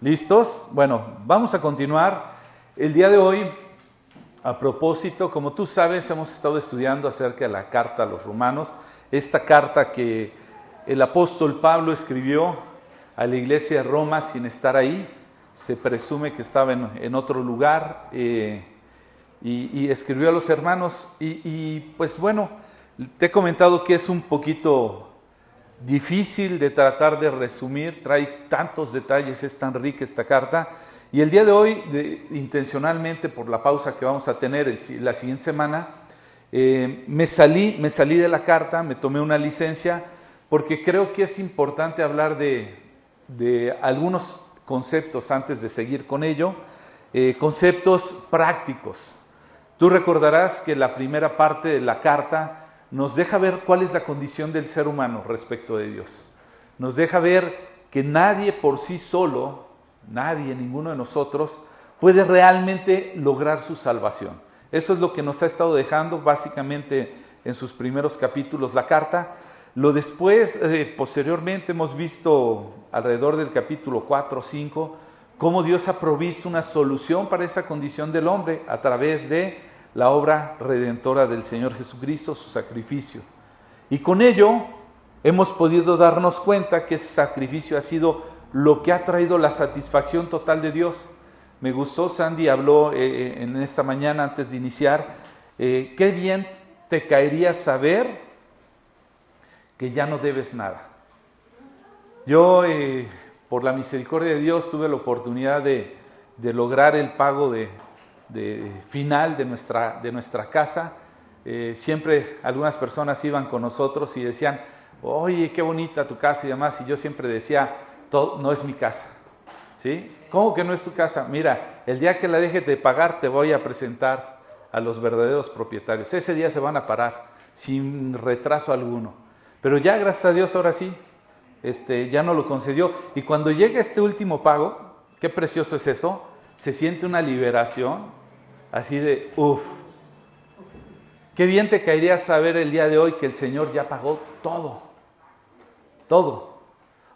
¿Listos? Bueno, vamos a continuar. El día de hoy, a propósito, como tú sabes, hemos estado estudiando acerca de la carta a los romanos, esta carta que el apóstol Pablo escribió a la iglesia de Roma sin estar ahí, se presume que estaba en, otro lugar eh, y, escribió a los hermanos y, y pues bueno, te he comentado que es un poquito difícil de tratar de resumir, trae tantos detalles, es tan rica esta carta. Y el día de hoy, intencionalmente por la pausa que vamos a tener la siguiente semana, eh, me, salí, me salí de la carta, me tomé una licencia, porque creo que es importante hablar de, algunos conceptos antes de seguir con ello, eh, conceptos prácticos. Tú recordarás que la primera parte de la carta nos deja ver cuál es la condición del ser humano respecto de Dios. Nos deja ver que nadie por sí solo, nadie, ninguno de nosotros, puede realmente lograr su salvación. Eso es lo que nos ha estado dejando básicamente en sus primeros capítulos la carta. Lo después, eh, posteriormente, hemos visto alrededor del capítulo 4 o 5, cómo Dios ha provisto una solución para esa condición del hombre a través de la obra redentora del Señor Jesucristo, su sacrificio. Y con ello hemos podido darnos cuenta que ese sacrificio ha sido lo que ha traído la satisfacción total de Dios. Me gustó, Sandy habló eh, eh, en esta mañana antes de iniciar, eh, qué bien te caería saber que ya no debes nada. Yo, por la misericordia de Dios, tuve la oportunidad de lograr el pago de, de final de nuestra, de nuestra casa. Eh, siempre algunas personas iban con nosotros y decían, oye, qué bonita tu casa y demás. Y yo siempre decía, Todo, no es mi casa. ¿Sí? ¿Cómo que no es tu casa? Mira, el día que la dejes de pagar te voy a presentar a los verdaderos propietarios. Ese día se van a parar sin retraso alguno. Pero ya, gracias a Dios, ahora sí, este, ya no lo concedió. Y cuando llega este último pago, qué precioso es eso, se siente una liberación así de, uff, qué bien te caería saber el día de hoy que el Señor ya pagó todo, todo.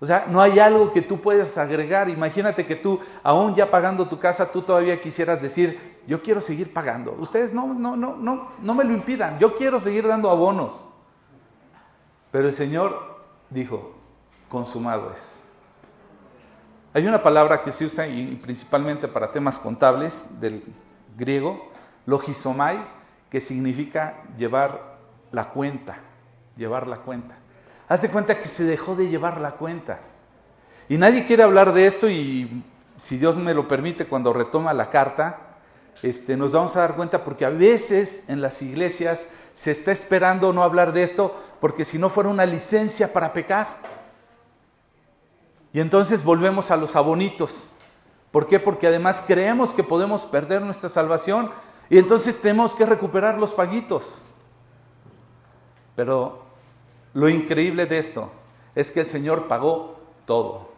O sea, no hay algo que tú puedas agregar. Imagínate que tú, aún ya pagando tu casa, tú todavía quisieras decir, yo quiero seguir pagando. Ustedes no, no, no, no, no me lo impidan. Yo quiero seguir dando abonos. Pero el Señor dijo, consumado es. Hay una palabra que se usa y principalmente para temas contables del griego, logisomai, que significa llevar la cuenta, llevar la cuenta. Haz de cuenta que se dejó de llevar la cuenta. Y nadie quiere hablar de esto y si Dios me lo permite, cuando retoma la carta, este, nos vamos a dar cuenta porque a veces en las iglesias se está esperando no hablar de esto porque si no fuera una licencia para pecar. Y entonces volvemos a los abonitos. ¿Por qué? Porque además creemos que podemos perder nuestra salvación y entonces tenemos que recuperar los paguitos. Pero lo increíble de esto es que el Señor pagó todo.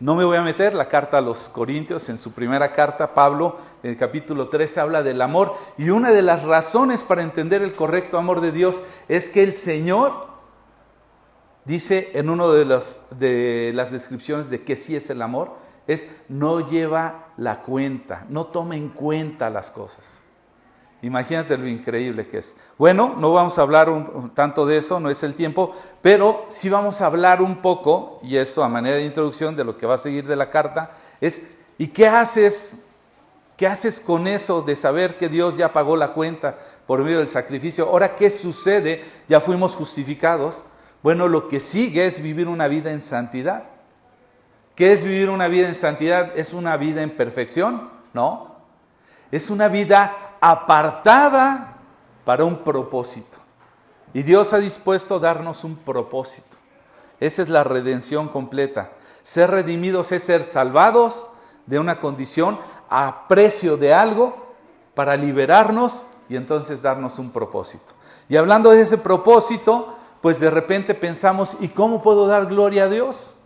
No me voy a meter la carta a los Corintios, en su primera carta, Pablo, en el capítulo 13, habla del amor. Y una de las razones para entender el correcto amor de Dios es que el Señor dice en una de, de las descripciones de que sí es el amor, es no lleva la cuenta, no toma en cuenta las cosas. Imagínate lo increíble que es. Bueno, no vamos a hablar tanto de eso, no es el tiempo, pero sí vamos a hablar un poco, y esto a manera de introducción de lo que va a seguir de la carta, es ¿y qué haces? ¿Qué haces con eso de saber que Dios ya pagó la cuenta por medio del sacrificio? Ahora, ¿qué sucede? Ya fuimos justificados. Bueno, lo que sigue es vivir una vida en santidad. ¿Qué es vivir una vida en santidad? ¿Es una vida en perfección? No. Es una vida apartada para un propósito. Y Dios ha dispuesto a darnos un propósito. Esa es la redención completa. Ser redimidos es ser salvados de una condición a precio de algo para liberarnos y entonces darnos un propósito. Y hablando de ese propósito, pues de repente pensamos, ¿y cómo puedo dar gloria a Dios?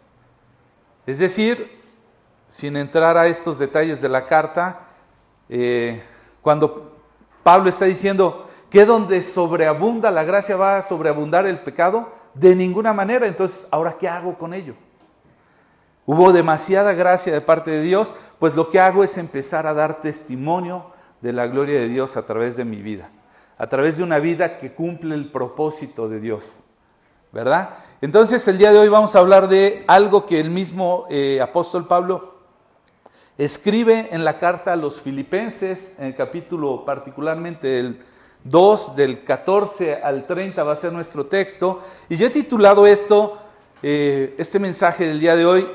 Es decir, sin entrar a estos detalles de la carta, eh, cuando Pablo está diciendo que donde sobreabunda la gracia va a sobreabundar el pecado, de ninguna manera. Entonces, ¿ahora qué hago con ello? hubo demasiada gracia de parte de Dios, pues lo que hago es empezar a dar testimonio de la gloria de Dios a través de mi vida, a través de una vida que cumple el propósito de Dios, ¿verdad? Entonces el día de hoy vamos a hablar de algo que el mismo eh, apóstol Pablo escribe en la carta a los filipenses, en el capítulo particularmente el 2, del 14 al 30 va a ser nuestro texto, y yo he titulado esto, eh, este mensaje del día de hoy,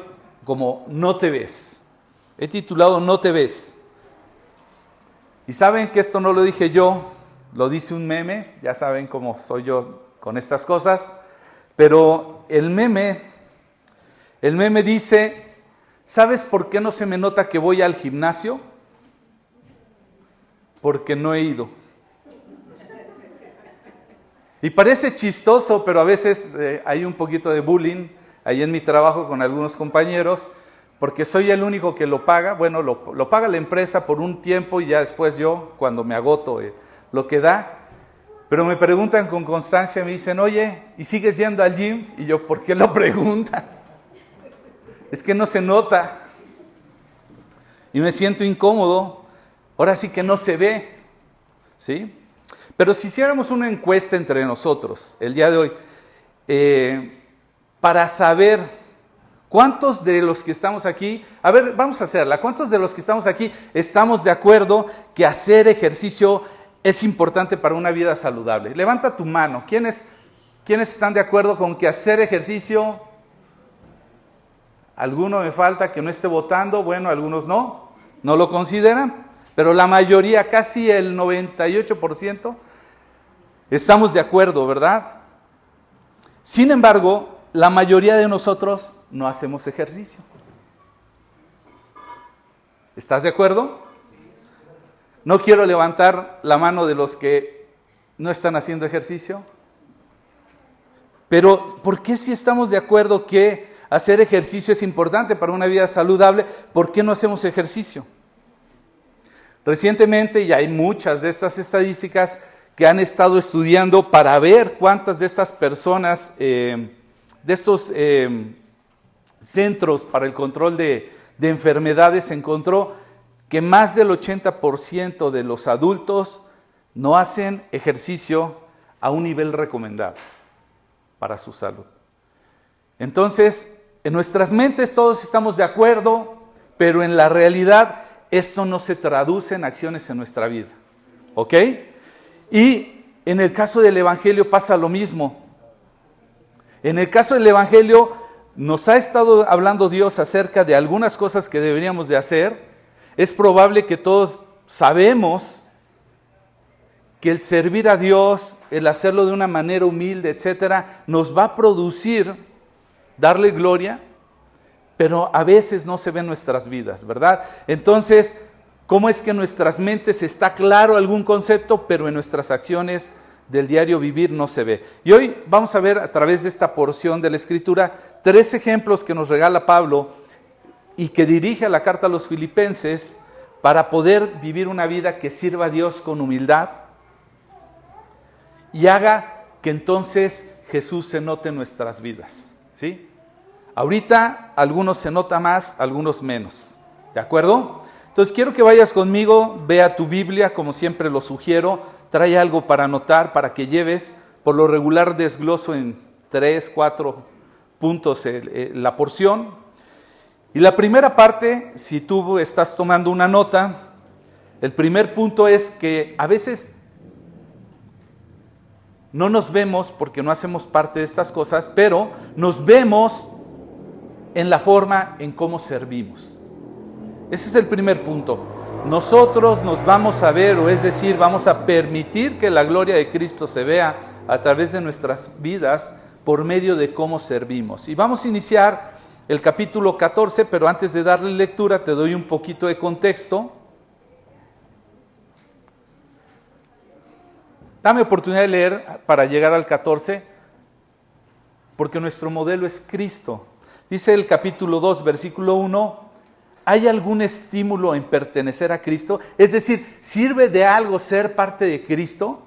como No te ves. He titulado No te ves. Y saben que esto no lo dije yo, lo dice un meme, ya saben cómo soy yo con estas cosas, pero el meme, el meme dice, ¿sabes por qué no se me nota que voy al gimnasio? Porque no he ido. Y parece chistoso, pero a veces eh, hay un poquito de bullying ahí en mi trabajo con algunos compañeros, porque soy el único que lo paga. Bueno, lo, paga la empresa por un tiempo y ya después yo, cuando me agoto, eh, lo que da. Pero me preguntan con constancia, me dicen, oye, ¿y sigues yendo al gym? Y yo, ¿por qué lo preguntan? Es que no se nota. Y me siento incómodo. Ahora sí que no se ve. ¿Sí? Pero si hiciéramos una encuesta entre nosotros el día de hoy, eh, para saber cuántos de los que estamos aquí, a ver, vamos a hacerla, cuántos de los que estamos aquí estamos de acuerdo que hacer ejercicio es importante para una vida saludable. Levanta tu mano. ¿Quiénes, ¿Quiénes están de acuerdo con que hacer ejercicio? Alguno me falta que no esté votando, bueno, algunos no, no lo consideran, pero la mayoría, casi el 98%, Estamos de acuerdo, ¿verdad? Sin embargo, la mayoría de nosotros no hacemos ejercicio. ¿Estás de acuerdo? No quiero levantar la mano de los que no están haciendo ejercicio. Pero, ¿por qué si estamos de acuerdo que hacer ejercicio es importante para una vida saludable? ¿Por qué no hacemos ejercicio? Recientemente, y hay muchas de estas estadísticas, que han estado estudiando para ver cuántas de estas personas, eh, de estos eh, centros para el control de, de enfermedades, se encontró que más del 80% de los adultos no hacen ejercicio a un nivel recomendado para su salud. Entonces, en nuestras mentes todos estamos de acuerdo, pero en la realidad esto no se traduce en acciones en nuestra vida. ¿Ok? Y en el caso del Evangelio pasa lo mismo. En el caso del Evangelio nos ha estado hablando Dios acerca de algunas cosas que deberíamos de hacer. Es probable que todos sabemos que el servir a Dios, el hacerlo de una manera humilde, etcétera, nos va a producir darle gloria, pero a veces no se ve en nuestras vidas, ¿verdad? Entonces, cómo es que en nuestras mentes está claro algún concepto, pero en nuestras acciones del diario vivir no se ve. Y hoy vamos a ver a través de esta porción de la escritura tres ejemplos que nos regala Pablo y que dirige la carta a los filipenses para poder vivir una vida que sirva a Dios con humildad y haga que entonces Jesús se note en nuestras vidas. ¿sí? Ahorita algunos se nota más, algunos menos. ¿De acuerdo? Entonces quiero que vayas conmigo, vea tu Biblia, como siempre lo sugiero, trae algo para anotar, para que lleves, por lo regular desgloso en tres, cuatro puntos la porción. Y la primera parte, si tú estás tomando una nota, el primer punto es que a veces no nos vemos porque no hacemos parte de estas cosas, pero nos vemos en la forma en cómo servimos. Ese es el primer punto. Nosotros nos vamos a ver, o es decir, vamos a permitir que la gloria de Cristo se vea a través de nuestras vidas por medio de cómo servimos. Y vamos a iniciar el capítulo 14, pero antes de darle lectura te doy un poquito de contexto. Dame oportunidad de leer para llegar al 14, porque nuestro modelo es Cristo. Dice el capítulo 2, versículo 1, ¿Hay algún estímulo en pertenecer a Cristo? Es decir, ¿sirve de algo ser parte de Cristo?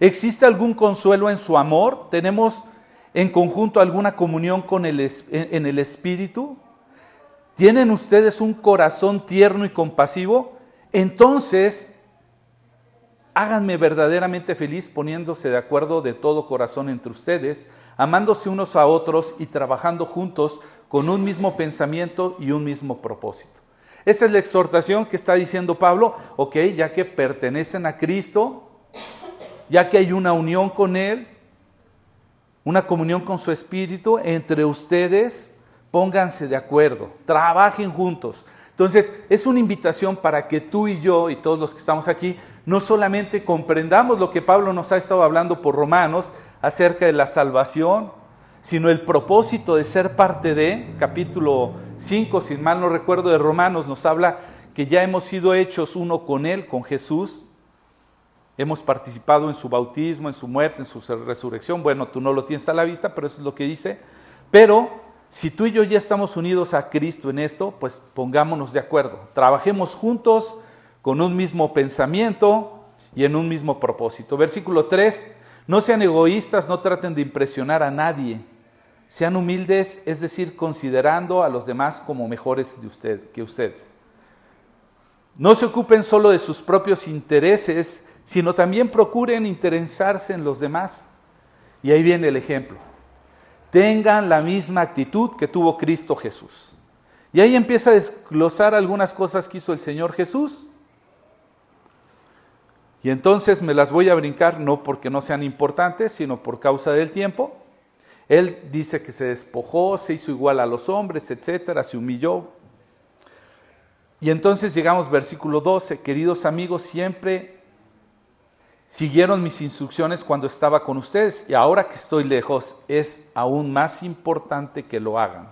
¿Existe algún consuelo en su amor? ¿Tenemos en conjunto alguna comunión con el, en el Espíritu? ¿Tienen ustedes un corazón tierno y compasivo? Entonces, háganme verdaderamente feliz poniéndose de acuerdo de todo corazón entre ustedes, amándose unos a otros y trabajando juntos con un mismo pensamiento y un mismo propósito. Esa es la exhortación que está diciendo Pablo, ok, ya que pertenecen a Cristo, ya que hay una unión con Él, una comunión con su Espíritu, entre ustedes pónganse de acuerdo, trabajen juntos. Entonces, es una invitación para que tú y yo y todos los que estamos aquí no solamente comprendamos lo que Pablo nos ha estado hablando por Romanos acerca de la salvación, sino el propósito de ser parte de, capítulo 5, si mal no recuerdo, de Romanos nos habla que ya hemos sido hechos uno con Él, con Jesús, hemos participado en su bautismo, en su muerte, en su resurrección, bueno, tú no lo tienes a la vista, pero eso es lo que dice, pero si tú y yo ya estamos unidos a Cristo en esto, pues pongámonos de acuerdo, trabajemos juntos con un mismo pensamiento y en un mismo propósito. Versículo 3, no sean egoístas, no traten de impresionar a nadie, sean humildes, es decir, considerando a los demás como mejores de que ustedes. No se ocupen solo de sus propios intereses, sino también procuren interesarse en los demás. Y ahí viene el ejemplo. Tengan la misma actitud que tuvo Cristo Jesús. Y ahí empieza a desglosar algunas cosas que hizo el Señor Jesús. Y entonces me las voy a brincar no porque no sean importantes, sino por causa del tiempo. Él dice que se despojó, se hizo igual a los hombres, etcétera, se humilló. Y entonces llegamos versículo 12, queridos amigos, siempre siguieron mis instrucciones cuando estaba con ustedes y ahora que estoy lejos es aún más importante que lo hagan.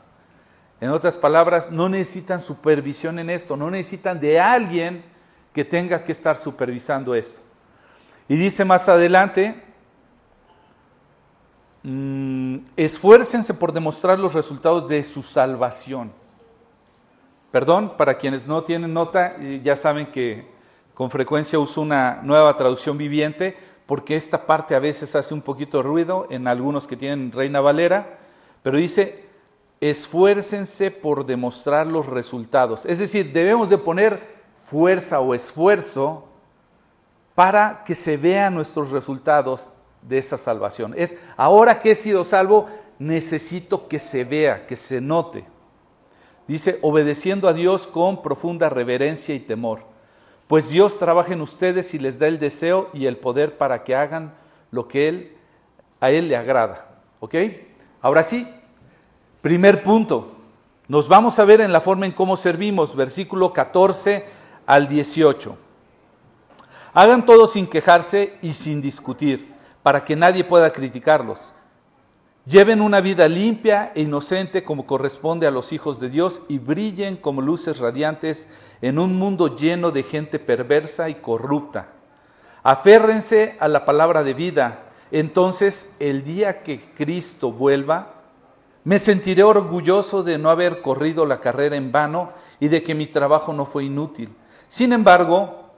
En otras palabras, no necesitan supervisión en esto, no necesitan de alguien que tenga que estar supervisando esto. Y dice más adelante, Mm, esfuércense por demostrar los resultados de su salvación. Perdón, para quienes no tienen nota, ya saben que con frecuencia uso una nueva traducción viviente porque esta parte a veces hace un poquito ruido en algunos que tienen Reina Valera, pero dice, esfuércense por demostrar los resultados. Es decir, debemos de poner fuerza o esfuerzo para que se vean nuestros resultados de esa salvación. Es, ahora que he sido salvo, necesito que se vea, que se note. Dice, obedeciendo a Dios con profunda reverencia y temor. Pues Dios trabaja en ustedes y les da el deseo y el poder para que hagan lo que él, a Él le agrada. ¿Ok? Ahora sí, primer punto. Nos vamos a ver en la forma en cómo servimos, versículo 14 al 18. Hagan todo sin quejarse y sin discutir para que nadie pueda criticarlos. Lleven una vida limpia e inocente como corresponde a los hijos de Dios y brillen como luces radiantes en un mundo lleno de gente perversa y corrupta. Aférrense a la palabra de vida. Entonces, el día que Cristo vuelva, me sentiré orgulloso de no haber corrido la carrera en vano y de que mi trabajo no fue inútil. Sin embargo,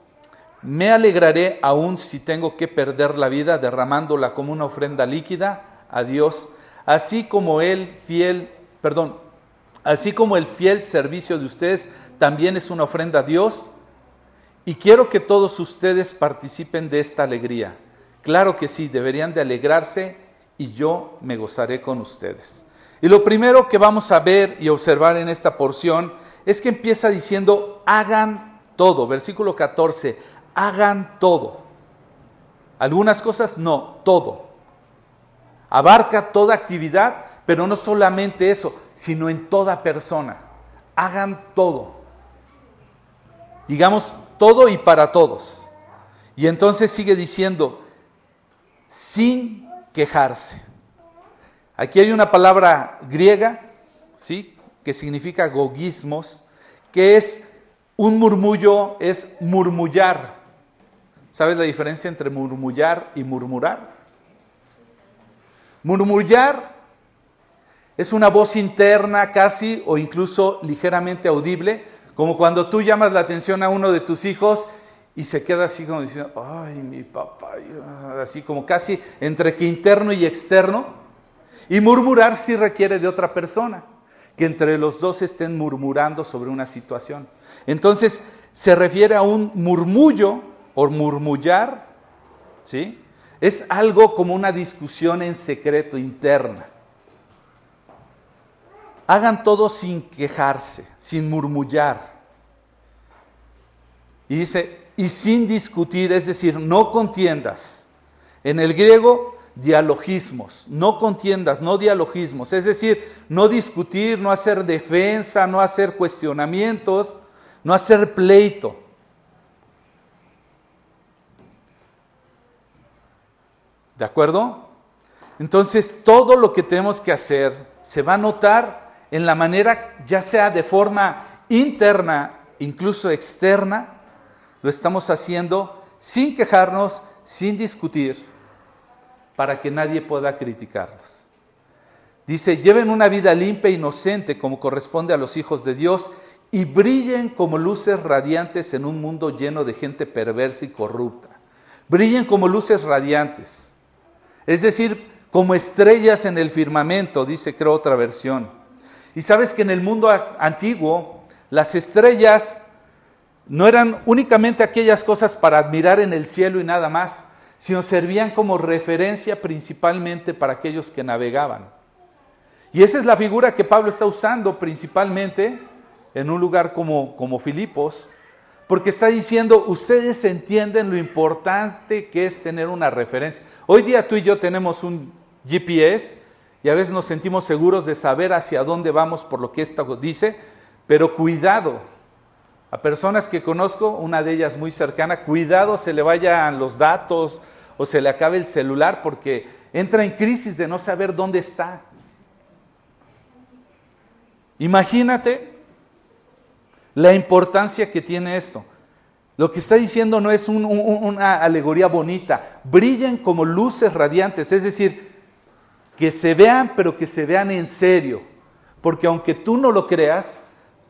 me alegraré aún si tengo que perder la vida derramándola como una ofrenda líquida a Dios, así como el fiel, perdón, así como el fiel servicio de ustedes también es una ofrenda a Dios. Y quiero que todos ustedes participen de esta alegría. Claro que sí, deberían de alegrarse y yo me gozaré con ustedes. Y lo primero que vamos a ver y observar en esta porción es que empieza diciendo, hagan todo. Versículo 14, hagan todo. Algunas cosas no, todo. Abarca toda actividad, pero no solamente eso, sino en toda persona. Hagan todo. Digamos, todo y para todos. Y entonces sigue diciendo, sin quejarse. Aquí hay una palabra griega, ¿sí? Que significa gogismos, que es un murmullo, es murmullar. ¿Sabes la diferencia entre murmullar y murmurar? Murmullar es una voz interna casi o incluso ligeramente audible, como cuando tú llamas la atención a uno de tus hijos y se queda así como diciendo, ay, mi papá, así como casi entre que interno y externo. Y murmurar sí requiere de otra persona, que entre los dos estén murmurando sobre una situación. Entonces, se refiere a un murmullo o murmullar, ¿sí? Es algo como una discusión en secreto interna. Hagan todo sin quejarse, sin murmullar. Y dice, y sin discutir, es decir, no contiendas. En el griego, dialogismos, no contiendas, no dialogismos, es decir, no discutir, no hacer defensa, no hacer cuestionamientos, no hacer pleito. ¿De acuerdo? Entonces, todo lo que tenemos que hacer se va a notar en la manera, ya sea de forma interna, incluso externa, lo estamos haciendo sin quejarnos, sin discutir, para que nadie pueda criticarlos. Dice, lleven una vida limpia e inocente como corresponde a los hijos de Dios y brillen como luces radiantes en un mundo lleno de gente perversa y corrupta. Brillen como luces radiantes. Es decir, como estrellas en el firmamento, dice creo otra versión. Y sabes que en el mundo antiguo las estrellas no eran únicamente aquellas cosas para admirar en el cielo y nada más, sino servían como referencia principalmente para aquellos que navegaban. Y esa es la figura que Pablo está usando principalmente en un lugar como, como Filipos, porque está diciendo, ustedes entienden lo importante que es tener una referencia. Hoy día tú y yo tenemos un GPS y a veces nos sentimos seguros de saber hacia dónde vamos por lo que esto dice, pero cuidado, a personas que conozco, una de ellas muy cercana, cuidado se le vayan los datos o se le acabe el celular porque entra en crisis de no saber dónde está. Imagínate la importancia que tiene esto. Lo que está diciendo no es una alegoría bonita, brillen como luces radiantes, es decir, que se vean, pero que se vean en serio, porque aunque tú no lo creas,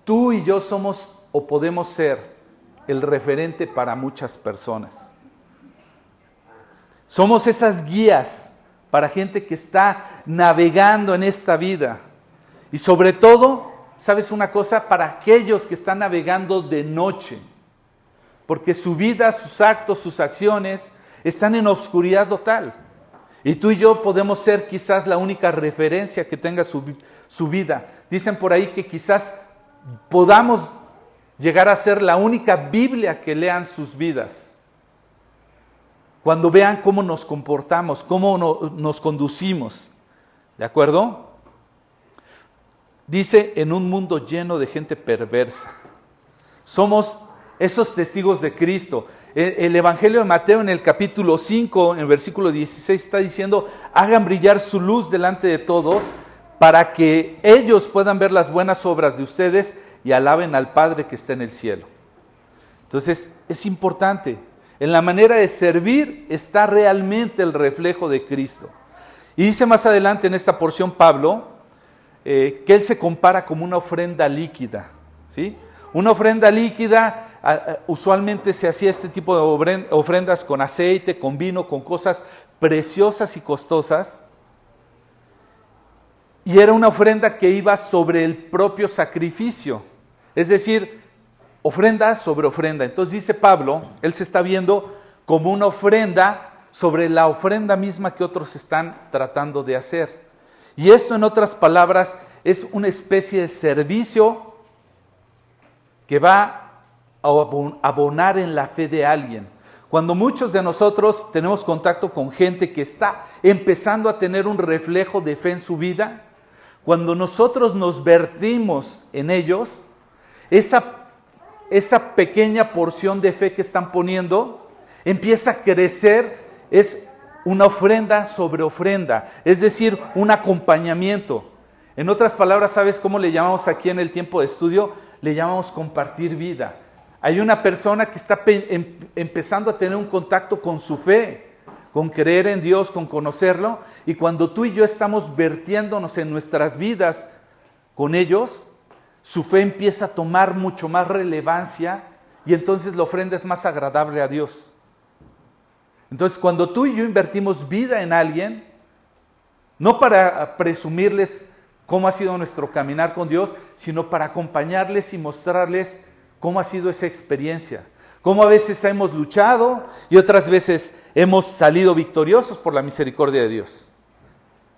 tú y yo somos o podemos ser el referente para muchas personas. Somos esas guías para gente que está navegando en esta vida. Y sobre todo, ¿sabes una cosa? Para aquellos que están navegando de noche. Porque su vida, sus actos, sus acciones están en obscuridad total. Y tú y yo podemos ser quizás la única referencia que tenga su, vida. Dicen por ahí que quizás podamos llegar a ser la única Biblia que lean sus vidas. Cuando vean cómo nos comportamos, cómo nos conducimos. ¿De acuerdo? Dice, en un mundo lleno de gente perversa. Somos esos testigos de Cristo. El, Evangelio de Mateo en el capítulo 5, en el versículo 16, está diciendo, hagan brillar su luz delante de todos para que ellos puedan ver las buenas obras de ustedes y alaben al Padre que está en el cielo. Entonces, es importante. En la manera de servir está realmente el reflejo de Cristo. Y dice más adelante en esta porción Pablo eh, que él se compara como una ofrenda líquida. ¿sí? Una ofrenda líquida, usualmente se hacía este tipo de ofrendas con aceite, con vino, con cosas preciosas y costosas. Y era una ofrenda que iba sobre el propio sacrificio. Es decir, ofrenda sobre ofrenda. Entonces dice Pablo, él se está viendo como una ofrenda sobre la ofrenda misma que otros están tratando de hacer. Y esto, en otras palabras, es una especie de servicio que va a abonar en la fe de alguien. Cuando muchos de nosotros tenemos contacto con gente que está empezando a tener un reflejo de fe en su vida, cuando nosotros nos vertimos en ellos, esa, esa pequeña porción de fe que están poniendo empieza a crecer, es una ofrenda sobre ofrenda, es decir, un acompañamiento. En otras palabras, ¿sabes cómo le llamamos aquí en el tiempo de estudio? Le llamamos compartir vida. Hay una persona que está em, empezando a tener un contacto con su fe, con creer en Dios, con conocerlo, y cuando tú y yo estamos vertiéndonos en nuestras vidas con ellos, su fe empieza a tomar mucho más relevancia y entonces la ofrenda es más agradable a Dios. Entonces, cuando tú y yo invertimos vida en alguien, No para presumirles cómo ha sido nuestro caminar con Dios, sino para acompañarles y mostrarles cómo ha sido esa experiencia. Cómo a veces hemos luchado y otras veces hemos salido victoriosos por la misericordia de Dios.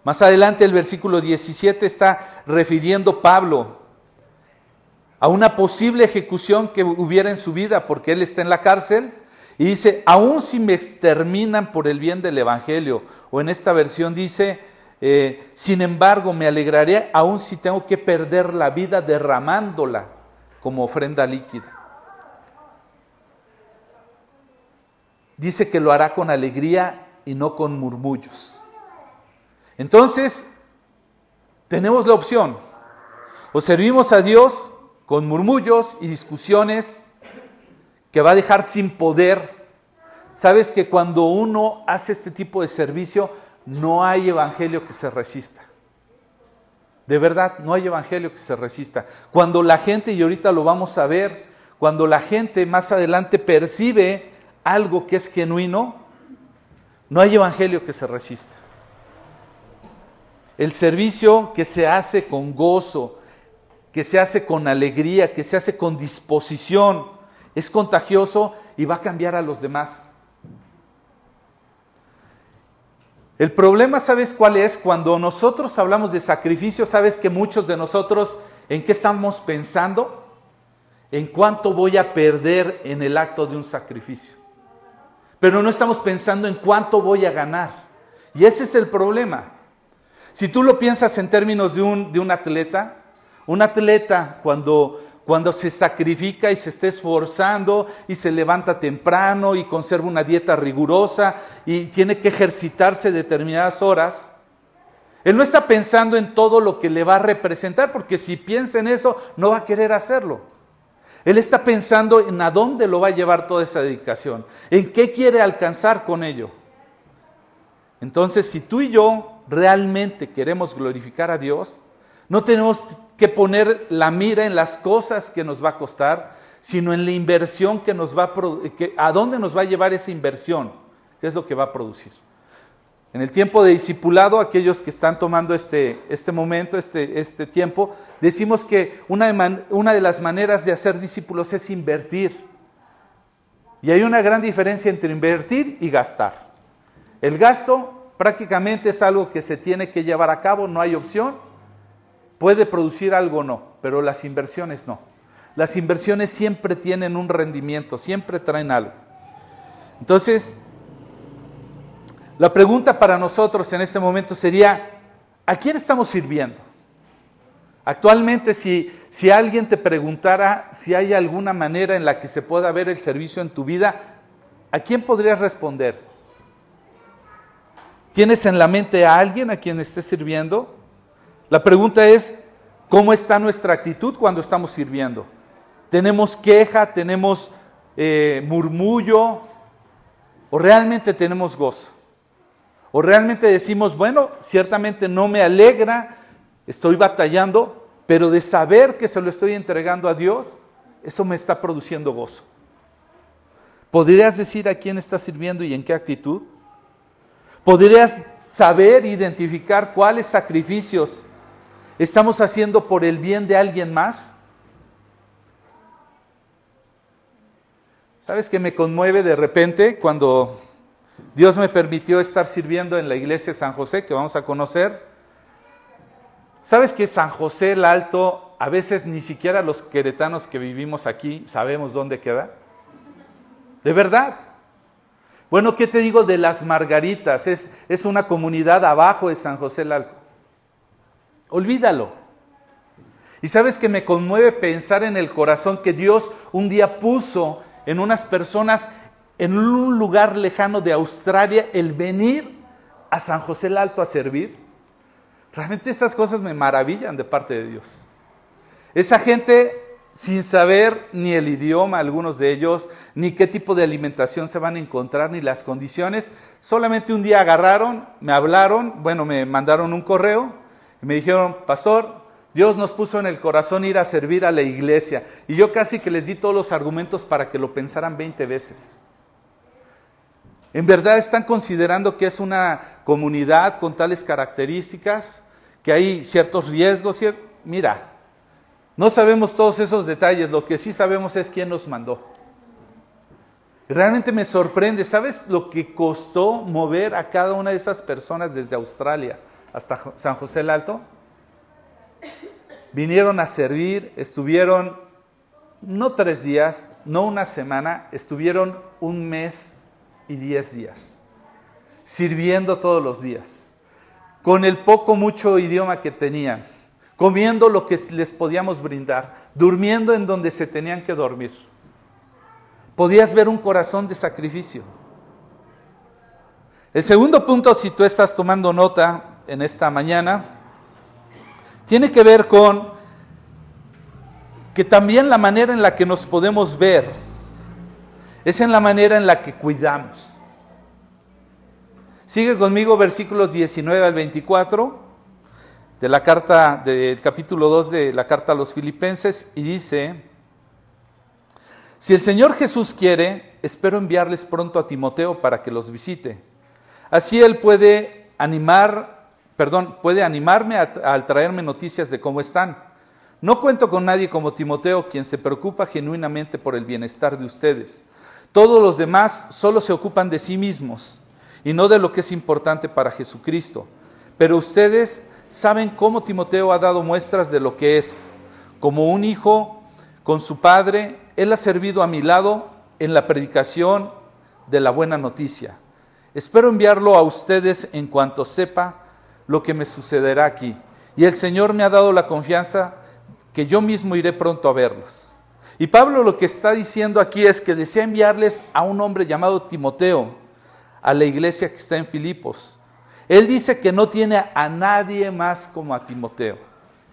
Más adelante el versículo 17 está refiriendo Pablo a una posible ejecución que hubiera en su vida porque él está en la cárcel y dice, aun si me exterminan por el bien del Evangelio, o en esta versión dice, eh, sin embargo me alegraré aun si tengo que perder la vida derramándola como ofrenda líquida. Dice que lo hará con alegría y no con murmullos. Entonces, tenemos la opción. O servimos a Dios con murmullos y discusiones que va a dejar sin poder. Sabes que cuando uno hace este tipo de servicio, no hay evangelio que se resista. De verdad, no hay evangelio que se resista. Cuando la gente, y ahorita lo vamos a ver, cuando la gente más adelante percibe algo que es genuino, no hay evangelio que se resista. El servicio que se hace con gozo, que se hace con alegría, que se hace con disposición, es contagioso y va a cambiar a los demás. El problema, ¿sabes cuál es? Cuando nosotros hablamos de sacrificio, ¿sabes que muchos de nosotros en qué estamos pensando? En cuánto voy a perder en el acto de un sacrificio. Pero no estamos pensando en cuánto voy a ganar. Y ese es el problema. Si tú lo piensas en términos de un, de un atleta, un atleta cuando, cuando se sacrifica y se está esforzando y se levanta temprano y conserva una dieta rigurosa y tiene que ejercitarse determinadas horas, él no está pensando en todo lo que le va a representar, porque si piensa en eso, no va a querer hacerlo. Él está pensando en a dónde lo va a llevar toda esa dedicación, en qué quiere alcanzar con ello. Entonces, si tú y yo realmente queremos glorificar a Dios, no tenemos que poner la mira en las cosas que nos va a costar, sino en la inversión que nos va a que, a dónde nos va a llevar esa inversión, qué es lo que va a producir. En el tiempo de discipulado, aquellos que están tomando este, este momento, este, este tiempo, decimos que una de, una de las maneras de hacer discípulos es invertir. Y hay una gran diferencia entre invertir y gastar. El gasto prácticamente es algo que se tiene que llevar a cabo, no hay opción. Puede producir algo o no, pero las inversiones no. Las inversiones siempre tienen un rendimiento, siempre traen algo. Entonces, la pregunta para nosotros en este momento sería, ¿a quién estamos sirviendo? Actualmente, si, si alguien te preguntara si hay alguna manera en la que se pueda ver el servicio en tu vida, ¿a quién podrías responder? ¿Tienes en la mente a alguien a quien estés sirviendo? La pregunta es, ¿cómo está nuestra actitud cuando estamos sirviendo? ¿Tenemos queja? ¿Tenemos eh, murmullo? ¿O realmente tenemos gozo? ¿O realmente decimos, bueno, ciertamente no me alegra, estoy batallando, pero de saber que se lo estoy entregando a Dios, eso me está produciendo gozo? ¿Podrías decir a quién estás sirviendo y en qué actitud? ¿Podrías saber, identificar cuáles sacrificios estamos haciendo por el bien de alguien más? ¿Sabes qué me conmueve de repente cuando Dios me permitió estar sirviendo en la iglesia de San José, que vamos a conocer? ¿Sabes que San José el Alto, a veces ni siquiera los queretanos que vivimos aquí sabemos dónde queda? De verdad. Bueno, ¿qué te digo de las Margaritas? Es, es una comunidad abajo de San José el Alto. Olvídalo. Y sabes que me conmueve pensar en el corazón que Dios un día puso en unas personas en un lugar lejano de Australia el venir a San José el Alto a servir. Realmente esas cosas me maravillan de parte de Dios. Esa gente sin saber ni el idioma, algunos de ellos, ni qué tipo de alimentación se van a encontrar, ni las condiciones. Solamente un día agarraron, me hablaron, bueno, me mandaron un correo me dijeron, pastor, Dios nos puso en el corazón ir a servir a la iglesia. Y yo casi que les di todos los argumentos para que lo pensaran 20 veces. ¿En verdad están considerando que es una comunidad con tales características? ¿Que hay ciertos riesgos? Mira, no sabemos todos esos detalles, lo que sí sabemos es quién nos mandó. Realmente me sorprende, ¿sabes lo que costó mover a cada una de esas personas desde Australia hasta San José el Alto? Vinieron a servir, estuvieron no tres días, no una semana, estuvieron un mes y diez días, sirviendo todos los días, con el poco mucho idioma que tenían, comiendo lo que les podíamos brindar, durmiendo en donde se tenían que dormir podías ver un corazón de sacrificio. El segundo punto, si tú estás tomando nota en esta mañana, tiene que ver con que también la manera en la que nos podemos ver es en la manera en la que cuidamos. Sigue conmigo versículos 19 al 24 de la carta del capítulo 2 de la carta a los filipenses y dice, si el Señor Jesús quiere, espero enviarles pronto a Timoteo para que los visite. Así él puede animar, perdón, puede animarme al traerme noticias de cómo están. No cuento con nadie como Timoteo, quien se preocupa genuinamente por el bienestar de ustedes. Todos los demás solo se ocupan de sí mismos y no de lo que es importante para Jesucristo. Pero ustedes saben cómo Timoteo ha dado muestras de lo que es, como un hijo con su padre él ha servido a mi lado en la predicación de la buena noticia. Espero enviarlo a ustedes en cuanto sepa lo que me sucederá aquí. Y el Señor me ha dado la confianza que yo mismo iré pronto a verlos. Y Pablo lo que está diciendo aquí es que desea enviarles a un hombre llamado Timoteo a la iglesia que está en Filipos. Él dice que no tiene a nadie más como a Timoteo.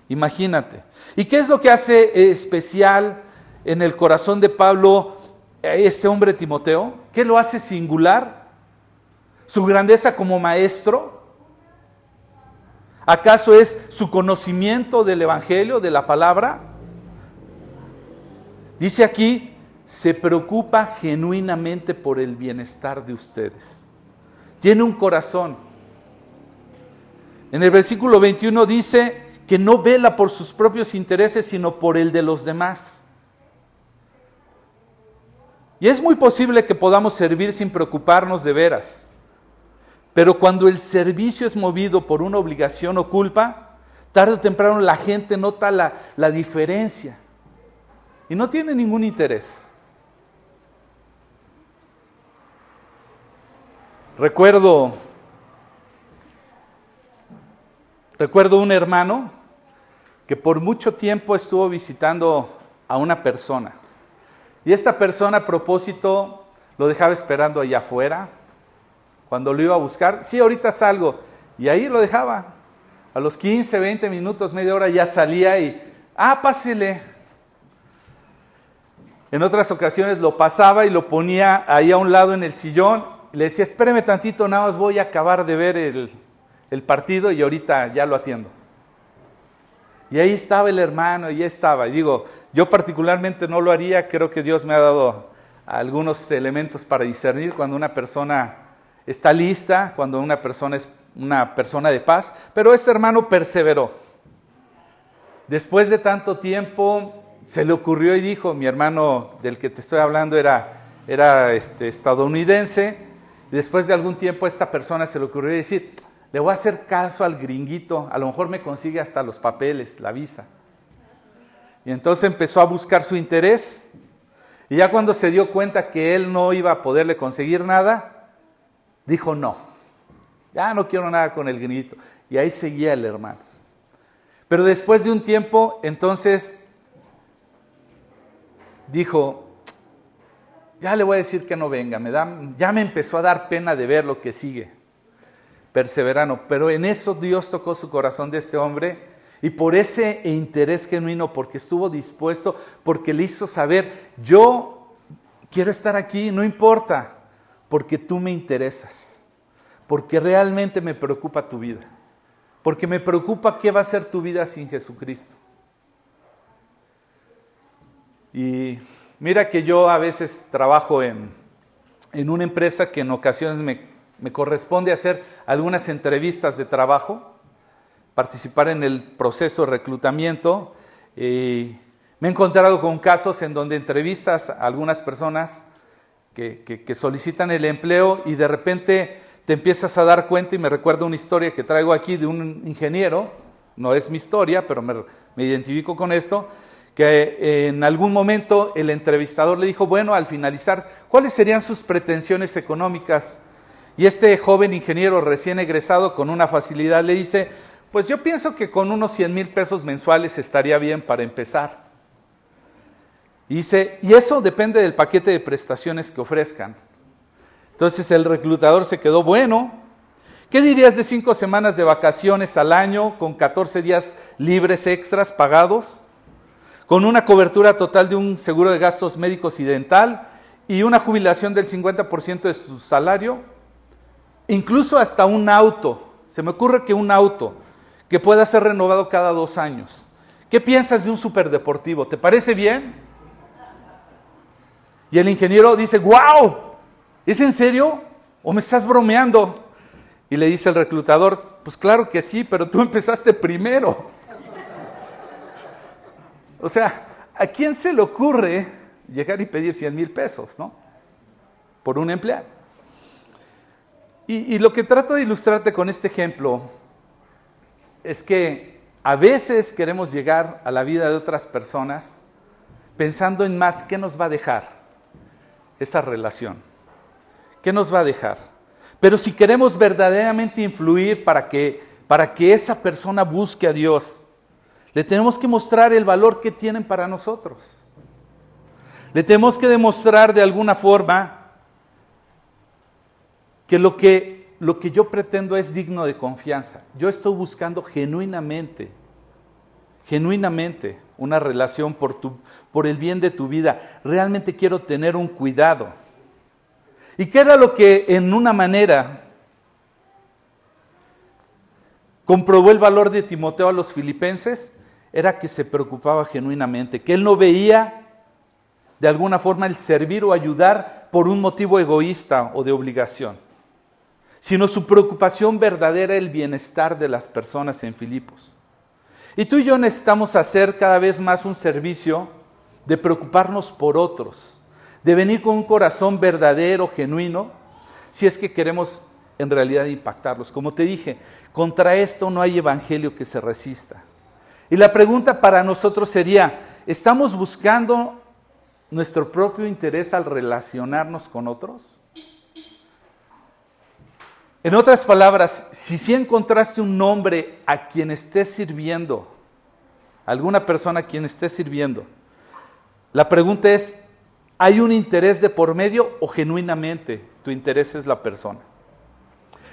Imagínate. ¿Y qué es lo que hace especial en el corazón de Pablo este hombre Timoteo? ¿Qué lo hace singular? ¿Su grandeza como maestro? ¿Acaso es su conocimiento del Evangelio, de la palabra? Dice aquí, se preocupa genuinamente por el bienestar de ustedes. Tiene un corazón. En el versículo 21 dice que no vela por sus propios intereses, sino por el de los demás. Y es muy posible que podamos servir sin preocuparnos de veras. Pero cuando el servicio es movido por una obligación o culpa, tarde o temprano la gente nota la, la diferencia y no tiene ningún interés. Recuerdo, recuerdo un hermano que por mucho tiempo estuvo visitando a una persona. Y esta persona a propósito lo dejaba esperando allá afuera. Cuando lo iba a buscar, sí, ahorita salgo. Y ahí lo dejaba. A los 15, 20 minutos, media hora ya salía y, ah, pásele. En otras ocasiones lo pasaba y lo ponía ahí a un lado en el sillón. le decía, espéreme tantito, nada más voy a acabar de ver el, partido y ahorita ya lo atiendo. Y ahí estaba el hermano, y ya estaba. Digo, yo particularmente no lo haría, creo que Dios me ha dado algunos elementos para discernir cuando una persona está lista, cuando una persona es una persona de paz, pero este hermano perseveró. Después de tanto tiempo se le ocurrió y dijo, mi hermano del que te estoy hablando era, era este, estadounidense, después de algún tiempo esta persona se le ocurrió decir, le voy a hacer caso al gringuito, a lo mejor me consigue hasta los papeles, la visa. Y entonces empezó a buscar su interés. Y ya cuando se dio cuenta que él no iba a poderle conseguir nada, dijo no. Ya no quiero nada con el gringuito. Y ahí seguía el hermano. Pero después de un tiempo, entonces dijo, ya le voy a decir que no venga, me da, ya me empezó a dar pena de ver lo que sigue. Perseverano. Pero en eso Dios tocó su corazón de este hombre y por ese interés genuino, porque estuvo dispuesto, porque le hizo saber, yo quiero estar aquí, no importa, porque tú me interesas, porque realmente me preocupa tu vida, porque me preocupa qué va a ser tu vida sin Jesucristo. Y mira que yo a veces trabajo en, en una empresa que en ocasiones me, corresponde hacer algunas entrevistas de trabajo, participar en el proceso de reclutamiento. me he encontrado con casos en donde entrevistas a algunas personas que, solicitan el empleo y de repente te empiezas a dar cuenta y me recuerda una historia que traigo aquí de un ingeniero, no es mi historia, pero me, me identifico con esto, que en algún momento el entrevistador le dijo, bueno, al finalizar, ¿cuáles serían sus pretensiones económicas? Y este joven ingeniero recién egresado con una facilidad le dice, pues yo pienso que con unos 100 mil pesos mensuales estaría bien para empezar. Y dice, y eso depende del paquete de prestaciones que ofrezcan. Entonces el reclutador se quedó, bueno, ¿qué dirías de cinco semanas de vacaciones al año con 14 días libres extras pagados? Con una cobertura total de un seguro de gastos médicos y dental y una jubilación del 50% de su salario, incluso hasta un auto. Se me ocurre que un auto que pueda ser renovado cada dos años. ¿Qué piensas de un superdeportivo? ¿Te parece bien? Y el ingeniero dice, wow, ¿es en serio? ¿O me estás bromeando? Y le dice el reclutador, pues claro que sí, pero tú empezaste primero. o sea, ¿a quién se le ocurre llegar y pedir 100 mil pesos, no? Por un empleado. Y, y lo que trato de ilustrarte con este ejemplo es que a veces queremos llegar a la vida de otras personas pensando en más qué nos va a dejar esa relación? ¿Qué nos va a dejar? Pero si queremos verdaderamente influir para que, para que esa persona busque a Dios, le tenemos que mostrar el valor que tienen para nosotros. Le tenemos que demostrar de alguna forma que lo que, lo que yo pretendo es digno de confianza. Yo estoy buscando genuinamente, genuinamente una relación por, tu, por el bien de tu vida. Realmente quiero tener un cuidado. ¿Y qué era lo que en una manera comprobó el valor de Timoteo a los filipenses? Era que se preocupaba genuinamente, que él no veía de alguna forma el servir o ayudar por un motivo egoísta o de obligación, sino su preocupación verdadera el bienestar de las personas en Filipos. Y tú y yo necesitamos hacer cada vez más un servicio de preocuparnos por otros, de venir con un corazón verdadero, genuino, si es que queremos en realidad impactarlos. Como te dije, contra esto no hay evangelio que se resista. Y la pregunta para nosotros sería, ¿estamos buscando nuestro propio interés al relacionarnos con otros? En otras palabras, si sí encontraste un nombre a quien estés sirviendo, alguna persona a quien estés sirviendo, la pregunta es, ¿hay un interés de por medio o genuinamente tu interés es la persona?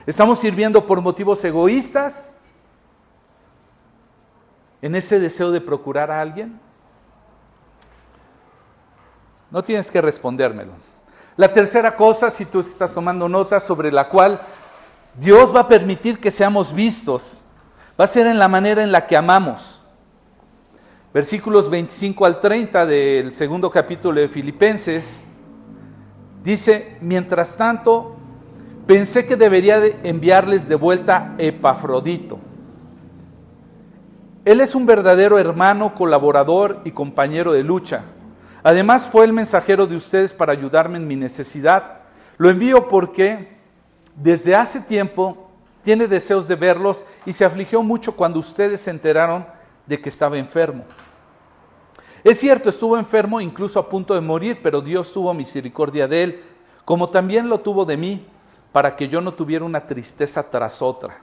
¿Estamos sirviendo por motivos egoístas en ese deseo de procurar a alguien? No tienes que respondérmelo. La tercera cosa, si tú estás tomando nota, sobre la cual Dios va a permitir que seamos vistos. Va a ser en la manera en la que amamos. Versículos 25 al 30 del segundo capítulo de Filipenses dice, mientras tanto, pensé que debería de enviarles de vuelta Epafrodito. Él es un verdadero hermano, colaborador y compañero de lucha. Además fue el mensajero de ustedes para ayudarme en mi necesidad. Lo envío porque desde hace tiempo tiene deseos de verlos y se afligió mucho cuando ustedes se enteraron de que estaba enfermo. Es cierto, estuvo enfermo incluso a punto de morir, pero Dios tuvo misericordia de él, como también lo tuvo de mí, para que yo no tuviera una tristeza tras otra.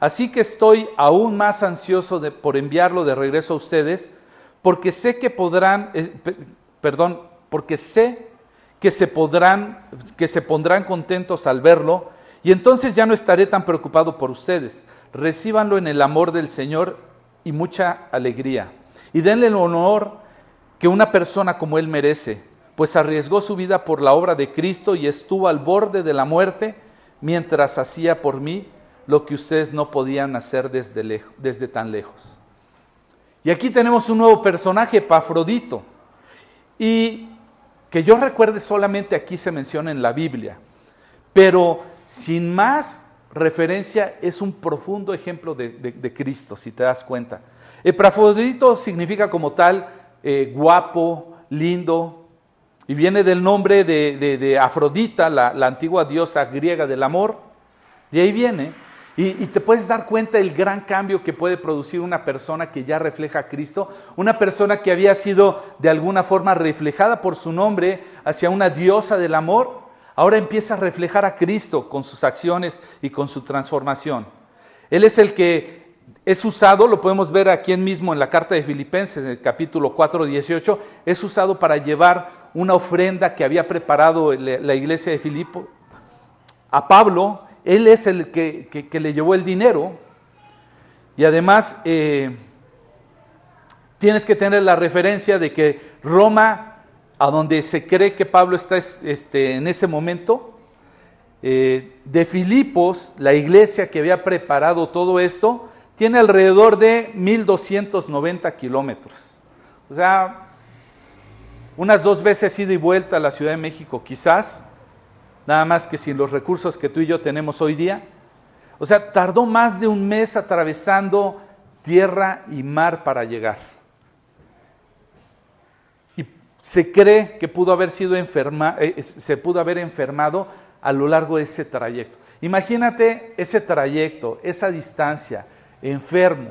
Así que estoy aún más ansioso de, por enviarlo de regreso a ustedes, porque sé que podrán, eh, perdón, porque sé que se podrán, que se pondrán contentos al verlo y entonces ya no estaré tan preocupado por ustedes. Recíbanlo en el amor del Señor y mucha alegría. Y denle el honor que una persona como Él merece, pues arriesgó su vida por la obra de Cristo y estuvo al borde de la muerte mientras hacía por mí lo que ustedes no podían hacer desde, desde tan lejos. Y aquí tenemos un nuevo personaje, Pafrodito. Y que yo recuerde solamente aquí se menciona en la Biblia, pero sin más referencia es un profundo ejemplo de, Cristo, si te das cuenta. Epafrodito significa como tal eh, guapo, lindo, y viene del nombre de, Afrodita, la, antigua diosa griega del amor. De ahí viene. Y, te puedes dar cuenta del gran cambio que puede producir una persona que ya refleja a Cristo, una persona que había sido de alguna forma reflejada por su nombre hacia una diosa del amor, ahora empieza a reflejar a Cristo con sus acciones y con su transformación. Él es el que es usado, lo podemos ver aquí mismo en la carta de Filipenses, en el capítulo 4, 18, es usado para llevar una ofrenda que había preparado la iglesia de Filipo a Pablo él es el que, le llevó el dinero y además eh, tienes que tener la referencia de que Roma, a donde se cree que Pablo está este, en ese momento, eh, de Filipos, la iglesia que había preparado todo esto, tiene alrededor de 1290 kilómetros. O sea, unas dos veces ida y vuelta a la Ciudad de México quizás, nada más que sin los recursos que tú y yo tenemos hoy día. O sea, tardó más de un mes atravesando tierra y mar para llegar. Se cree que pudo haber sido enferma, eh, se pudo haber enfermado a lo largo de ese trayecto. Imagínate ese trayecto, esa distancia, enfermo.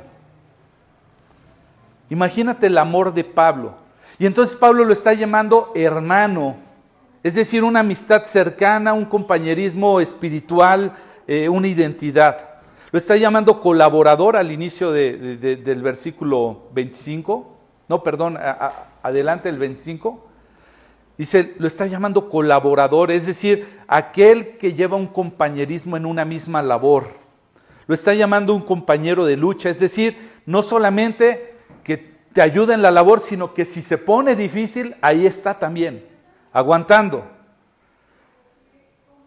Imagínate el amor de Pablo. Y entonces Pablo lo está llamando hermano, es decir, una amistad cercana, un compañerismo espiritual, eh, una identidad. Lo está llamando colaborador al inicio del versículo 25, no, perdón, adelante el 25. Dice, lo está llamando colaborador, es decir, aquel que lleva un compañerismo en una misma labor. Lo está llamando un compañero de lucha, es decir, no solamente que te ayuda en la labor, sino que si se pone difícil, ahí está también aguantando.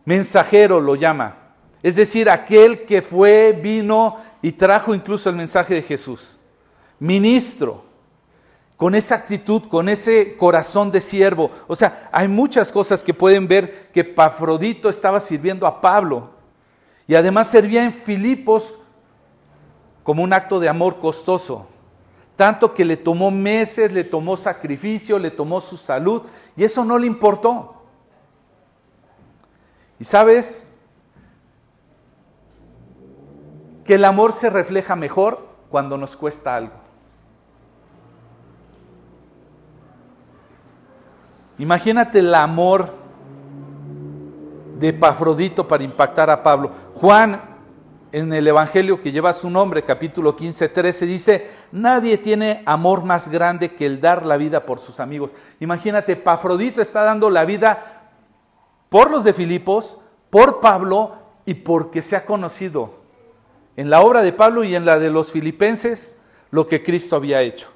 Mensajero lo llama. Es decir, aquel que fue, vino y trajo incluso el mensaje de Jesús. Ministro, con esa actitud, con ese corazón de siervo. O sea, hay muchas cosas que pueden ver que Pafrodito estaba sirviendo a Pablo. Y además servía en Filipos como un acto de amor costoso. Tanto que le tomó meses, le tomó sacrificio, le tomó su salud y eso no le importó. Y sabes que el amor se refleja mejor cuando nos cuesta algo. Imagínate el amor de Pafrodito para impactar a Pablo. Juan, en el Evangelio que lleva su nombre, capítulo 15, 13, dice, nadie tiene amor más grande que el dar la vida por sus amigos. Imagínate, Pafrodito está dando la vida por los de Filipos, por Pablo y porque se ha conocido en la obra de Pablo y en la de los filipenses lo que Cristo había hecho.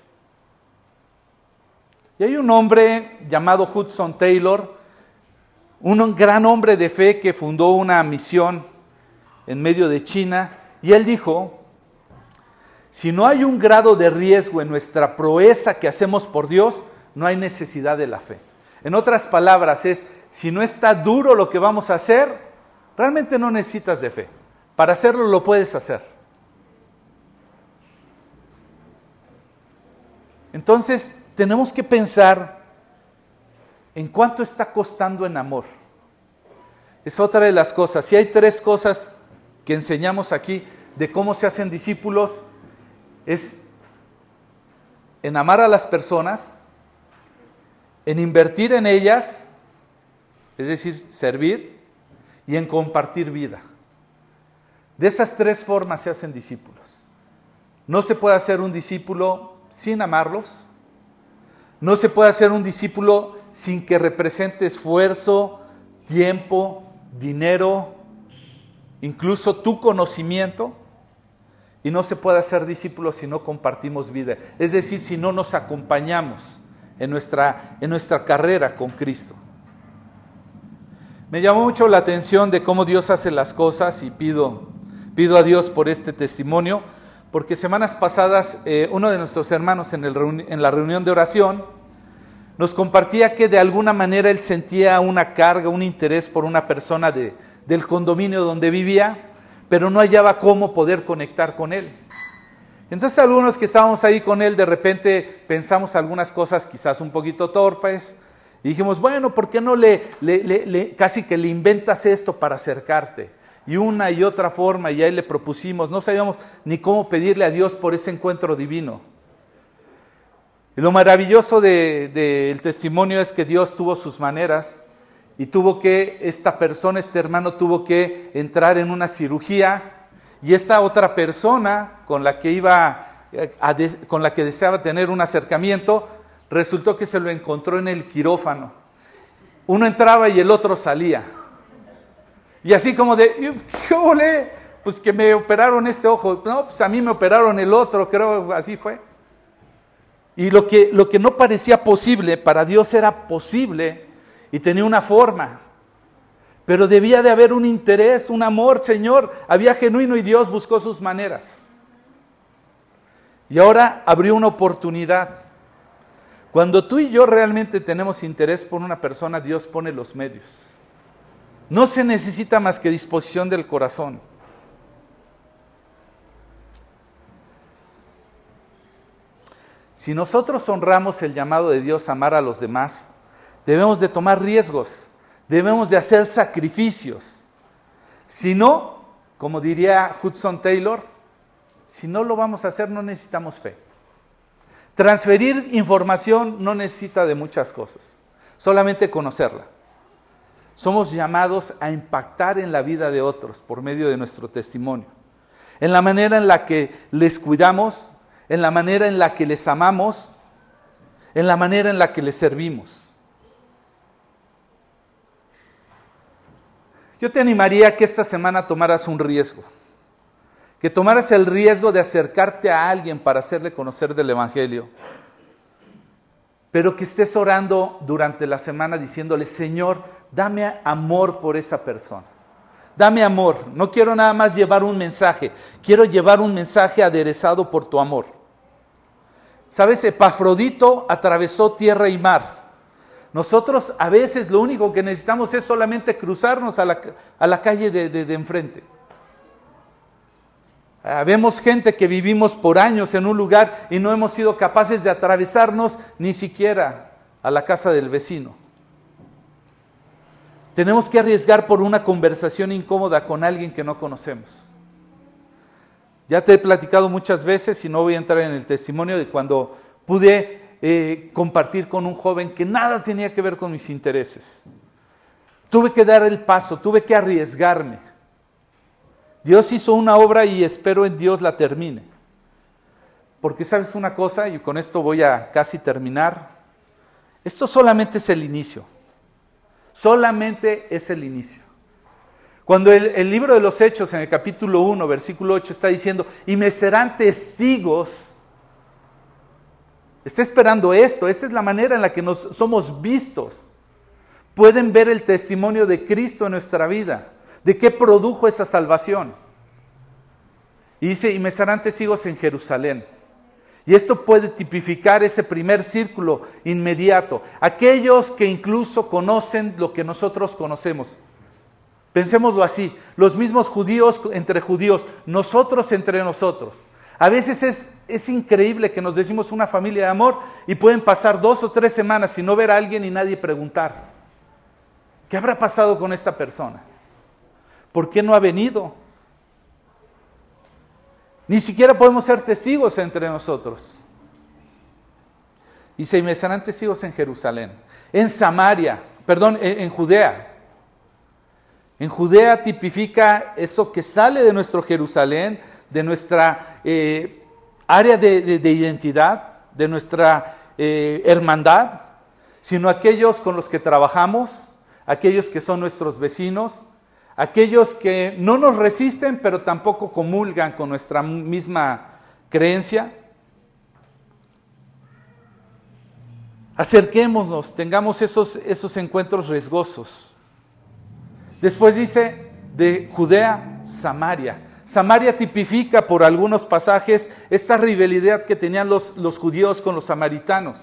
Y hay un hombre llamado Hudson Taylor, un gran hombre de fe que fundó una misión en medio de China, y él dijo, si no hay un grado de riesgo en nuestra proeza que hacemos por Dios, no hay necesidad de la fe. En otras palabras, es, si no está duro lo que vamos a hacer, realmente no necesitas de fe. Para hacerlo lo puedes hacer. Entonces, tenemos que pensar en cuánto está costando en amor. Es otra de las cosas. Si hay tres cosas que enseñamos aquí de cómo se hacen discípulos, es en amar a las personas, en invertir en ellas, es decir, servir, y en compartir vida. De esas tres formas se hacen discípulos. No se puede hacer un discípulo sin amarlos. No se puede hacer un discípulo sin que represente esfuerzo, tiempo, dinero, incluso tu conocimiento. Y no se puede hacer discípulos si no compartimos vida. Es decir, si no nos acompañamos en nuestra, en nuestra carrera con Cristo. Me llamó mucho la atención de cómo Dios hace las cosas y pido, pido a Dios por este testimonio, porque semanas pasadas eh, uno de nuestros hermanos en, la reunión de oración nos compartía que de alguna manera él sentía una carga, un interés por una persona de, del condominio donde vivía, pero no hallaba cómo poder conectar con él. Entonces algunos que estábamos ahí con él, de repente pensamos algunas cosas quizás un poquito torpes, y dijimos, bueno, ¿por qué no le, casi que le inventas esto para acercarte? Y una y otra forma, y ahí le propusimos, no sabíamos ni cómo pedirle a Dios por ese encuentro divino. Y lo maravilloso del testimonio es que Dios tuvo sus maneras y tuvo que, esta persona, este hermano tuvo que entrar en una cirugía y esta otra persona con la que iba, con la que deseaba tener un acercamiento, resultó que se lo encontró en el quirófano. Uno entraba y el otro salía. Y así como de, ¿qué ole? Pues que me operaron este ojo. No, pues a mí me operaron el otro, creo, así fue. Y lo que, lo que no parecía posible, para Dios era posible y tenía una forma. Pero debía de haber un interés, un amor, Señor. Había genuino y Dios buscó sus maneras. Y ahora abrió una oportunidad. Cuando tú y yo realmente tenemos interés por una persona, Dios pone los medios. No se necesita más que disposición del corazón. Si nosotros honramos el llamado de Dios a amar a los demás, debemos de tomar riesgos, debemos de hacer sacrificios. Si no, como diría Hudson Taylor, si no lo vamos a hacer no necesitamos fe. Transferir información no necesita de muchas cosas, solamente conocerla. Somos llamados a impactar en la vida de otros por medio de nuestro testimonio, en la manera en la que les cuidamos, en la manera en la que les amamos, en la manera en la que les servimos. Yo te animaría que esta semana tomaras un riesgo, que tomaras el riesgo de acercarte a alguien para hacerle conocer del Evangelio, pero que estés orando durante la semana diciéndole, Señor, dame amor por esa persona. Dame amor. No quiero nada más llevar un mensaje. Quiero llevar un mensaje aderezado por tu amor. Sabes, Epafrodito atravesó tierra y mar. Nosotros a veces lo único que necesitamos es solamente cruzarnos a la, calle de, de enfrente. Ah, vemos gente que vivimos por años en un lugar y no hemos sido capaces de atravesarnos ni siquiera a la casa del vecino. Tenemos que arriesgar por una conversación incómoda con alguien que no conocemos. Ya te he platicado muchas veces y no voy a entrar en el testimonio de cuando pude eh, compartir con un joven que nada tenía que ver con mis intereses. Tuve que dar el paso, tuve que arriesgarme. Dios hizo una obra y espero en Dios la termine. Porque sabes una cosa, y con esto voy a casi terminar, esto solamente es el inicio. Solamente es el inicio. Cuando el, libro de los Hechos en el capítulo 1, versículo 8 está diciendo, y me serán testigos, está esperando esto, esa es la manera en la que nos somos vistos. Pueden ver el testimonio de Cristo en nuestra vida, de qué produjo esa salvación. Y dice, y me serán testigos en Jerusalén. Y esto puede tipificar ese primer círculo inmediato. Aquellos que incluso conocen lo que nosotros conocemos. Pensémoslo así, los mismos judíos entre judíos, nosotros entre nosotros. A veces es, es, increíble que nos decimos una familia de amor y pueden pasar dos o tres semanas sin no ver a alguien y nadie preguntar, ¿qué habrá pasado con esta persona? ¿Por qué no ha venido? Ni siquiera podemos ser testigos entre nosotros. Y se me serán testigos en Jerusalén, en Samaria, perdón, en, Judea. En Judea tipifica eso que sale de nuestro Jerusalén, de nuestra eh, área de, identidad, de nuestra eh, hermandad, sino aquellos con los que trabajamos, aquellos que son nuestros vecinos, aquellos que no nos resisten, pero tampoco comulgan con nuestra misma creencia. Acerquémonos, tengamos esos, esos encuentros riesgosos. Después dice de Judea, Samaria. Samaria tipifica por algunos pasajes esta rivalidad que tenían los, los judíos con los samaritanos.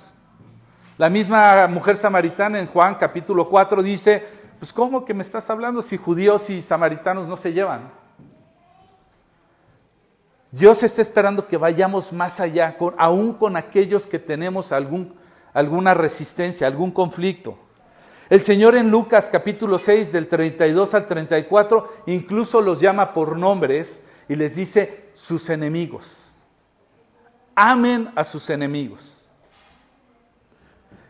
La misma mujer samaritana en Juan capítulo 4 dice, pues ¿cómo que me estás hablando si judíos y samaritanos no se llevan? Dios está esperando que vayamos más allá, aún con aquellos que tenemos algún, alguna resistencia, algún conflicto. El Señor en Lucas capítulo 6 del 32 al 34 incluso los llama por nombres y les dice sus enemigos. Amen a sus enemigos.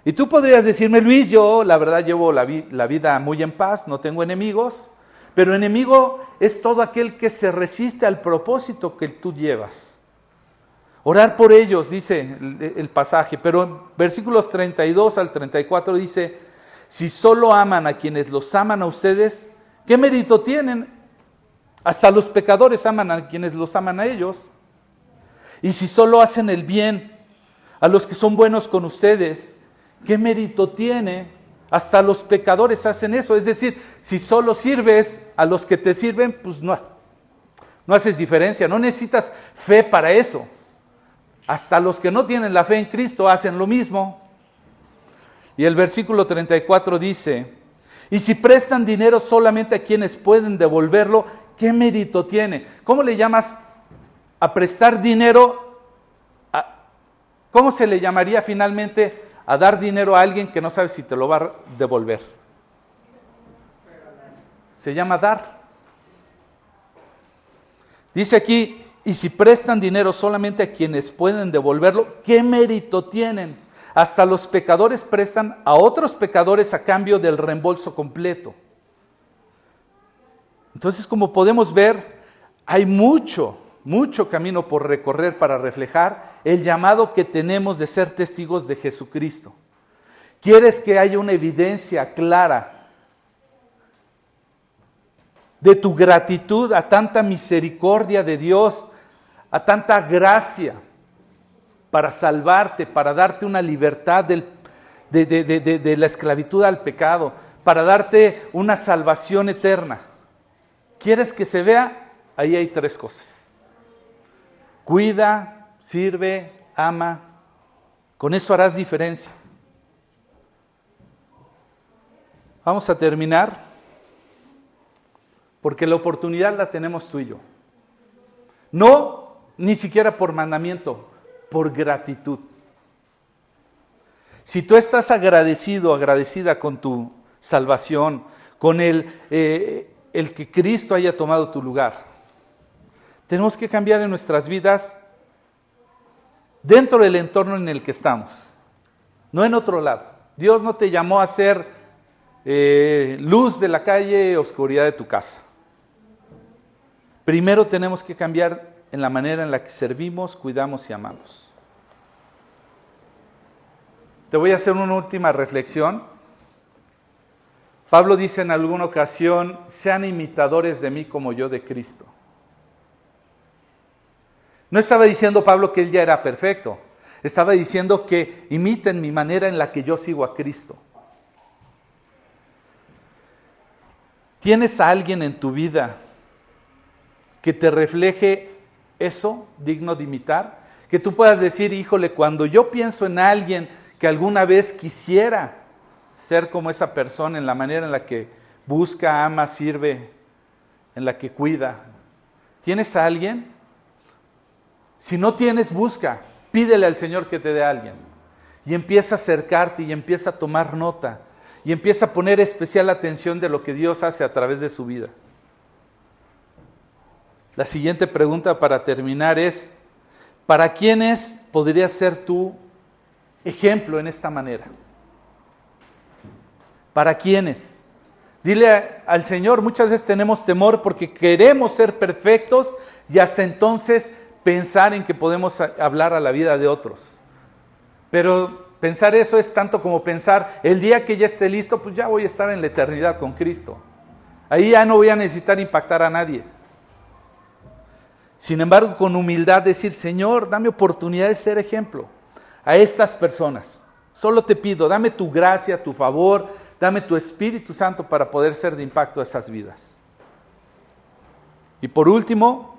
Y tú podrías decirme, Luis, yo la verdad llevo la, vida muy en paz, no tengo enemigos, pero enemigo es todo aquel que se resiste al propósito que tú llevas. Orar por ellos, dice el, pasaje, pero en versículos 32 al 34 dice, si solo aman a quienes los aman a ustedes, ¿qué mérito tienen? Hasta los pecadores aman a quienes los aman a ellos. Y si solo hacen el bien a los que son buenos con ustedes, ¿qué mérito tiene? Hasta los pecadores hacen eso. Es decir, si solo sirves a los que te sirven, pues no, no haces diferencia. No necesitas fe para eso. Hasta los que no tienen la fe en Cristo hacen lo mismo. Y el versículo 34 dice, y si prestan dinero solamente a quienes pueden devolverlo, ¿qué mérito tiene? ¿Cómo le llamas a prestar dinero? ¿Cómo se le llamaría finalmente a dar dinero a alguien que no sabe si te lo va a devolver. Se llama dar. Dice aquí, y si prestan dinero solamente a quienes pueden devolverlo, ¿qué mérito tienen? Hasta los pecadores prestan a otros pecadores a cambio del reembolso completo. Entonces, como podemos ver, hay mucho, mucho camino por recorrer para reflejar el llamado que tenemos de ser testigos de Jesucristo. Quieres que haya una evidencia clara de tu gratitud a tanta misericordia de Dios, a tanta gracia para salvarte, para darte una libertad de, la esclavitud al pecado, para darte una salvación eterna. ¿Quieres que se vea? Ahí hay tres cosas. Cuida, sirve, ama. Con eso harás diferencia. Vamos a terminar porque la oportunidad la tenemos tú y yo. No ni siquiera por mandamiento, por gratitud. Si tú estás agradecido, agradecida con tu salvación, con el, eh, el que Cristo haya tomado tu lugar, tenemos que cambiar en nuestras vidas dentro del entorno en el que estamos, no en otro lado. Dios no te llamó a ser eh, luz de la calle, oscuridad de tu casa. Primero tenemos que cambiar en la manera en la que servimos, cuidamos y amamos. Te voy a hacer una última reflexión. Pablo dice en alguna ocasión, sean imitadores de mí como yo de Cristo. No estaba diciendo Pablo que él ya era perfecto. Estaba diciendo que imiten mi manera en la que yo sigo a Cristo. ¿Tienes a alguien en tu vida que te refleje eso digno de imitar? Que tú puedas decir, híjole, cuando yo pienso en alguien que alguna vez quisiera ser como esa persona en la manera en la que busca, ama, sirve, en la que cuida. ¿Tienes a alguien? Si no tienes, busca. Pídele al Señor que te dé a alguien. Y empieza a acercarte y empieza a tomar nota. Y empieza a poner especial atención de lo que Dios hace a través de su vida. La siguiente pregunta para terminar es, ¿para quiénes podrías ser tú ejemplo en esta manera? ¿Para quiénes? Dile al Señor, muchas veces tenemos temor porque queremos ser perfectos y hasta entonces pensar en que podemos hablar a la vida de otros. Pero pensar eso es tanto como pensar, el día que ya esté listo, pues ya voy a estar en la eternidad con Cristo. Ahí ya no voy a necesitar impactar a nadie. Sin embargo, con humildad decir, Señor, dame oportunidad de ser ejemplo a estas personas. Solo te pido, dame tu gracia, tu favor, dame tu Espíritu Santo para poder ser de impacto a esas vidas. Y por último,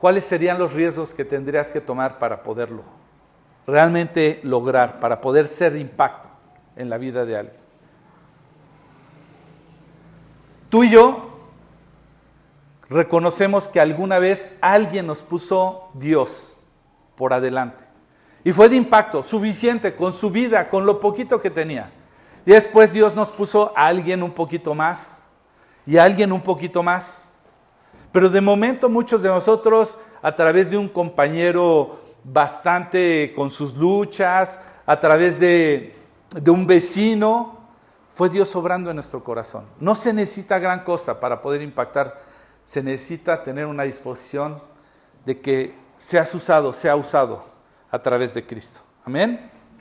¿cuáles serían los riesgos que tendrías que tomar para poderlo realmente lograr, para poder ser de impacto en la vida de alguien. Tú y yo reconocemos que alguna vez alguien nos puso Dios por adelante. Y fue de impacto suficiente con su vida, con lo poquito que tenía. Y después Dios nos puso a alguien un poquito más y a alguien un poquito más. Pero de momento muchos de nosotros, a través de un compañero bastante con sus luchas, a través de, de un vecino, fue Dios obrando en nuestro corazón. No se necesita gran cosa para poder impactar, se necesita tener una disposición de que seas usado, sea usado a través de Cristo. Amén.